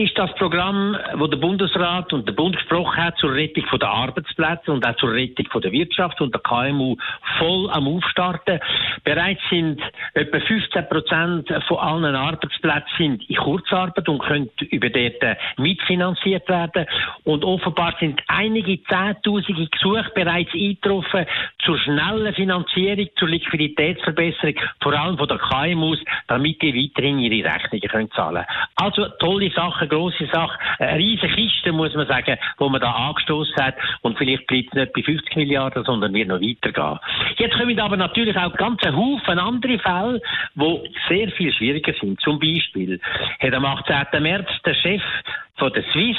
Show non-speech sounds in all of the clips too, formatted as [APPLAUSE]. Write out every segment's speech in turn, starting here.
ist das Programm, wo der Bundesrat und der Bund gesprochen hat zur Rettung der Arbeitsplätze und auch zur Rettung der Wirtschaft und der KMU voll am Aufstarten. Bereits sind etwa 15 Prozent von allen Arbeitsplätzen in Kurzarbeit und können über dort mitfinanziert werden. Und offenbar sind einige Zehntausende Gesuche bereits eingetroffen zur schnellen Finanzierung, zur Liquiditätsverbesserung, vor allem von der KMUs, damit die weiterhin ihre Rechnungen können zahlen. Also tolle Sache Sache, grosse Sache, eine riesige Kiste, muss man sagen, wo man da angestoßen hat. Und vielleicht bleibt es nicht bei 50 Milliarden, sondern wird noch weitergehen. Jetzt kommen aber natürlich auch ganz ein Haufen andere Fälle, die sehr viel schwieriger sind. Zum Beispiel hat am 18. März der Chef von der Swiss,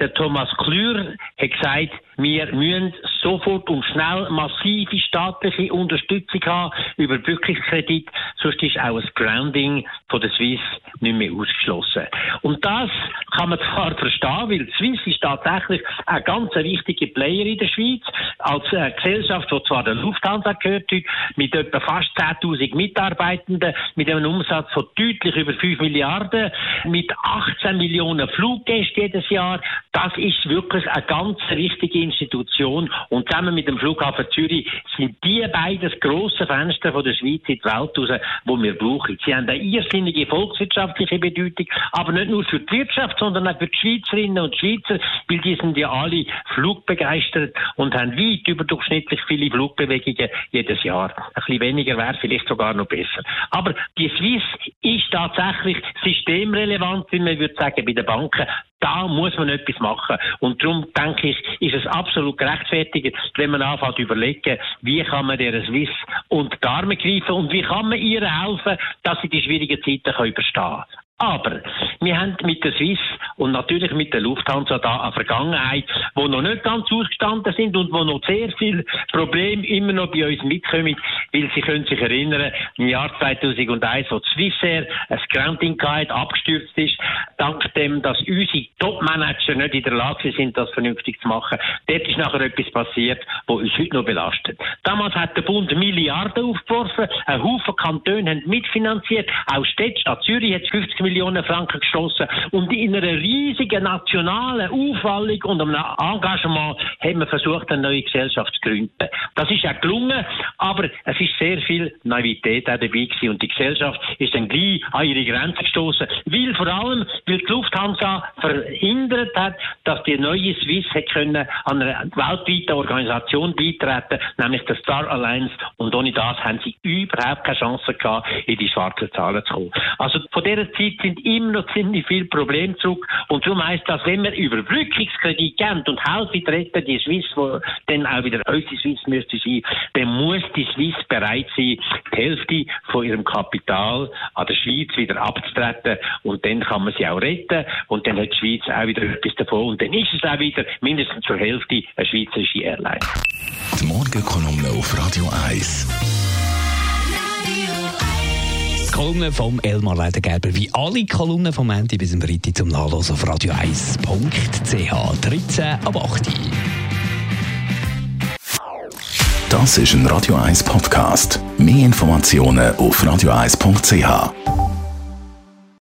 der Thomas Klür, hat gesagt, wir müssen sofort und schnell massive staatliche Unterstützung haben über Bückungskredit, sonst ist auch ein Grounding von der Swiss nicht mehr ausgeschlossen. Und das kann man zwar [LAUGHS] verstehen, weil die Swiss ist tatsächlich ein ganz wichtiger Player in der Schweiz, als äh, Gesellschaft, die zwar der Lufthansa gehört, mit etwa fast 10.000 Mitarbeitenden, mit einem Umsatz von deutlich über 5 Milliarden, mit 18 Millionen Fluggästen jedes Jahr. Das ist wirklich eine ganz wichtige Institution und zusammen mit dem Flughafen Zürich sind die beiden grossen Fenster von der Schweiz in die Welt raus, die wir brauchen. Sie haben eine irrsinnige volkswirtschaftliche Bedeutung, aber nicht nur für die Wirtschaft, sondern auch für die Schweizerinnen und Schweizer, weil die sind ja alle flugbegeistert und haben weit überdurchschnittlich viele Flugbewegungen jedes Jahr. Ein bisschen weniger wäre vielleicht sogar noch besser. Aber die Swiss ist tatsächlich systemrelevant, wie man würde sagen, bei den Banken da muss man etwas machen. Und darum denke ich, ist es absolut gerechtfertigt, wenn man anfängt zu überlegen, wie kann man der Swiss unter die Arme greifen und wie kann man ihr helfen, dass sie die schwierigen Zeiten überstehen können. Aber wir haben mit der Swiss und natürlich mit der Lufthansa da eine Vergangenheit, wo noch nicht ganz ausgestanden sind und wo noch sehr viele Probleme immer noch bei uns mitkommen, weil Sie können sich erinnern, im Jahr 2001, wo Swissair ein Grounding hat, abgestürzt ist, dank dem, dass unsere Top-Manager nicht in der Lage sind, das vernünftig zu machen. Dort ist nachher etwas passiert, wo uns heute noch belastet. Damals hat der Bund Milliarden aufgeworfen, ein Haufen Kantone haben mitfinanziert, auch Städte, Stadt Zürich hat 50 Millionen Franken gestoßen und in einer riesigen nationalen Aufwallung und einem Engagement haben wir versucht, eine neue Gesellschaft zu gründen. Das ist auch gelungen, aber es ist sehr viel Naivität auch dabei gewesen und die Gesellschaft ist dann gleich an ihre Grenzen gestoßen, weil vor allem, weil die Lufthansa verhindert hat, dass die neue Swiss hätte können an einer weltweiten Organisation beitreten, nämlich der Star Alliance und ohne das haben sie überhaupt keine Chance gehabt, in die schwarzen Zahlen zu kommen. Also von dieser Zeit sind immer noch ziemlich viele Probleme zurück. Und darum heisst das, wenn wir Überbrückungskredit geben und helfen retten die Swiss, wo dann auch wieder unsere Swiss müsste sein, dann muss die Swiss bereit sein, die Hälfte von ihrem Kapital an der Schweiz wieder abzutreten. Und dann kann man sie auch retten. Und dann hat die Schweiz auch wieder etwas davon. Und dann ist es auch wieder mindestens zur Hälfte eine schweizerische Airline. Die Morgenkolumne auf Radio 1. Kolumne vom Elmar Ledergerber, wie alle Kolumnen vom Ende bis zum Freitag zum Nachlesen auf radio1.ch 13 ab 8. Das ist ein Radio 1 Podcast. Mehr Informationen auf radio1.ch.